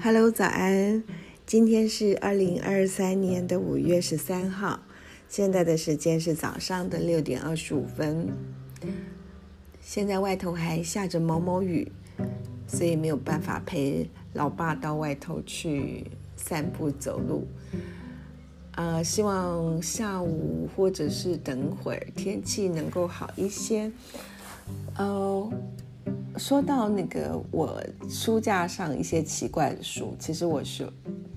Hello，早安！今天是二零二三年的五月十三号，现在的时间是早上的六点二十五分。现在外头还下着毛毛雨，所以没有办法陪老爸到外头去散步走路。呃，希望下午或者是等会儿天气能够好一些。呃。说到那个我书架上一些奇怪的书，其实我是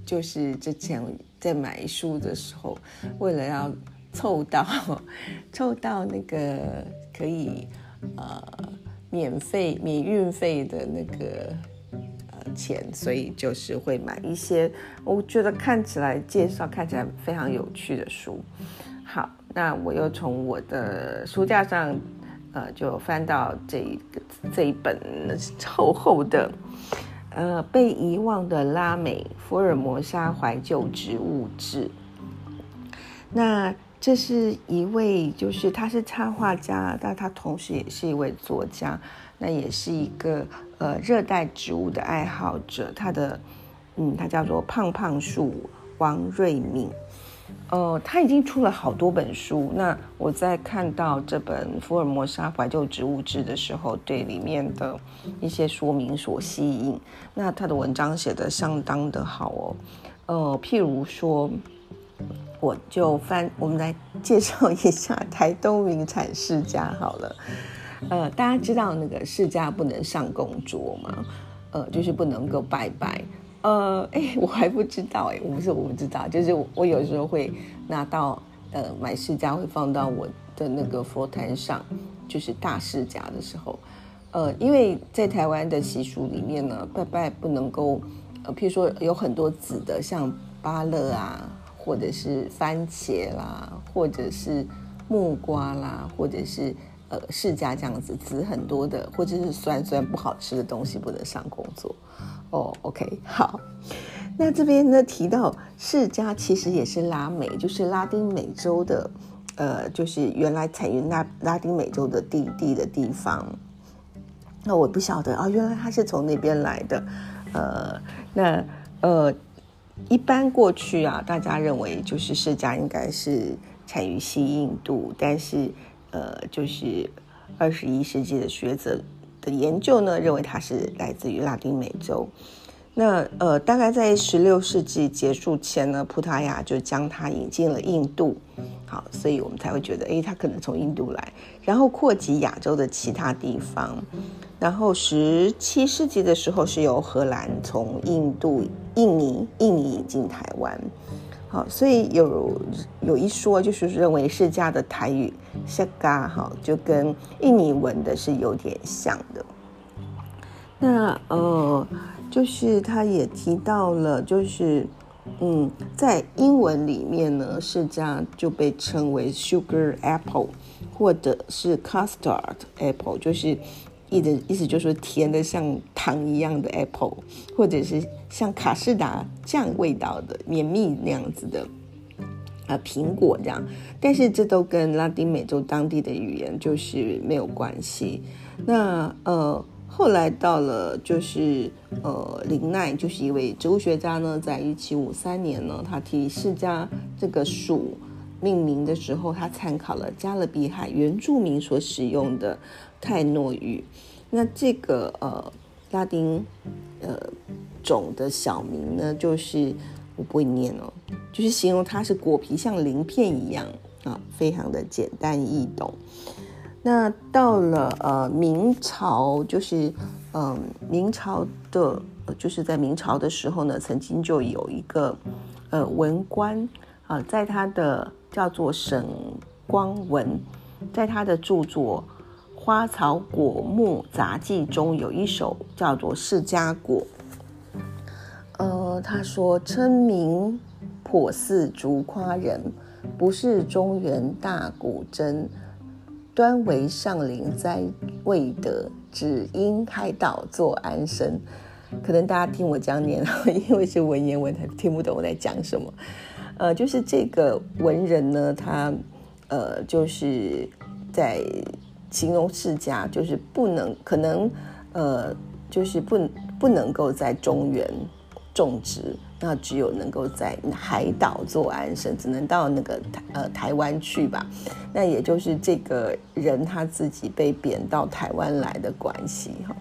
就是之前在买书的时候，为了要凑到 凑到那个可以呃免费免运费的那个呃钱，所以就是会买一些我觉得看起来介绍看起来非常有趣的书。好，那我又从我的书架上。呃，就翻到这一个这一本厚厚的，呃，被遗忘的拉美福尔摩沙怀旧植物志。那这是一位，就是他是插画家，但他同时也是一位作家，那也是一个呃热带植物的爱好者。他的嗯，他叫做胖胖树王瑞敏。呃，他已经出了好多本书。那我在看到这本《福尔摩沙怀旧植物志》的时候，对里面的一些说明所吸引。那他的文章写得相当的好哦。呃，譬如说，我就翻，我们来介绍一下台东名产世家好了。呃，大家知道那个世家不能上供桌吗？呃，就是不能够拜拜。呃，哎，我还不知道，哎，我不是我不知道，就是我有时候会拿到，呃，买释迦会放到我的那个佛坛上，就是大释迦的时候，呃，因为在台湾的习俗里面呢，拜拜不能够，呃，譬如说有很多籽的，像芭乐啊，或者是番茄啦，或者是木瓜啦，或者是呃释迦这样子籽很多的，或者是酸酸不好吃的东西不能上工作。哦，OK，好。那这边呢提到释迦其实也是拉美，就是拉丁美洲的，呃，就是原来产于拉拉丁美洲的地地的地方。那我不晓得啊，原来他是从那边来的。呃，那呃，一般过去啊，大家认为就是释迦应该是产于西印度，但是呃，就是二十一世纪的学者。的研究呢，认为它是来自于拉丁美洲。那呃，大概在十六世纪结束前呢，葡萄牙就将它引进了印度。好，所以我们才会觉得，哎，它可能从印度来，然后扩及亚洲的其他地方。然后十七世纪的时候，是由荷兰从印度、印尼、印进台湾。好，所以有有一说，就是认为释迦的台语“夏嘎”哈，就跟印尼文的是有点像的。那呃，就是他也提到了，就是嗯，在英文里面呢，释迦就被称为 “sugar apple” 或者是 “custard apple”，就是。意的意思就是甜的像糖一样的 apple，或者是像卡士达酱味道的绵密那样子的啊苹果这样，但是这都跟拉丁美洲当地的语言就是没有关系。那呃后来到了就是呃林奈就是一位植物学家呢，在一七五三年呢，他替释迦这个属命名的时候，他参考了加勒比海原住民所使用的。泰诺语，那这个呃拉丁呃种的小名呢，就是我不会念哦，就是形容它是果皮像鳞片一样啊，非常的简单易懂。那到了呃明朝，就是嗯明朝的，就是在明朝的时候呢，曾经就有一个呃文官啊，在他的叫做沈光文，在他的著作。花草果木杂记中有一首叫做《释迦果》。呃，他说：“称名颇似竹夸人，不是中原大古真。端为上林栽未得，只因开道作安生。”可能大家听我讲念，因为是文言文，他听不懂我在讲什么。呃，就是这个文人呢，他呃，就是在。形容世家就是不能可能，呃，就是不不能够在中原，种植，那只有能够在海岛做安生，只能到那个台呃台湾去吧。那也就是这个人他自己被贬到台湾来的关系哈。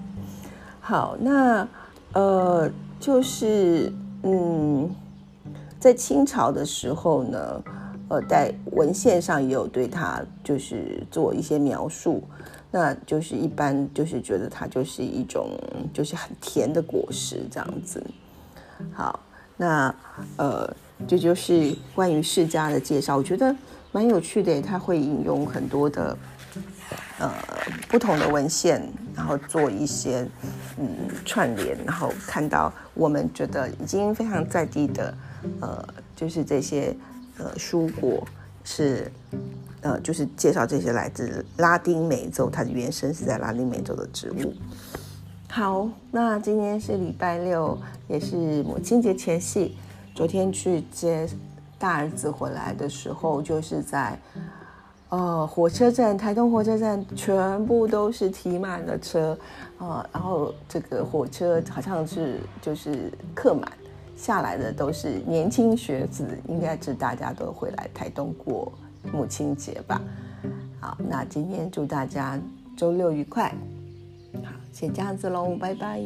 好，那呃就是嗯，在清朝的时候呢。呃，在文献上也有对他就是做一些描述，那就是一般就是觉得它就是一种就是很甜的果实这样子。好，那呃，这就是关于世家的介绍，我觉得蛮有趣的，他会引用很多的呃不同的文献，然后做一些嗯串联，然后看到我们觉得已经非常在地的呃，就是这些。呃，蔬果是，呃，就是介绍这些来自拉丁美洲，它的原生是在拉丁美洲的植物。好，那今天是礼拜六，也是母亲节前夕。昨天去接大儿子回来的时候，就是在呃火车站，台东火车站，全部都是提满了车啊，然后这个火车好像是就是客满。下来的都是年轻学子，应该是大家都会来台东过母亲节吧。好，那今天祝大家周六愉快。好，先这样子喽，拜拜。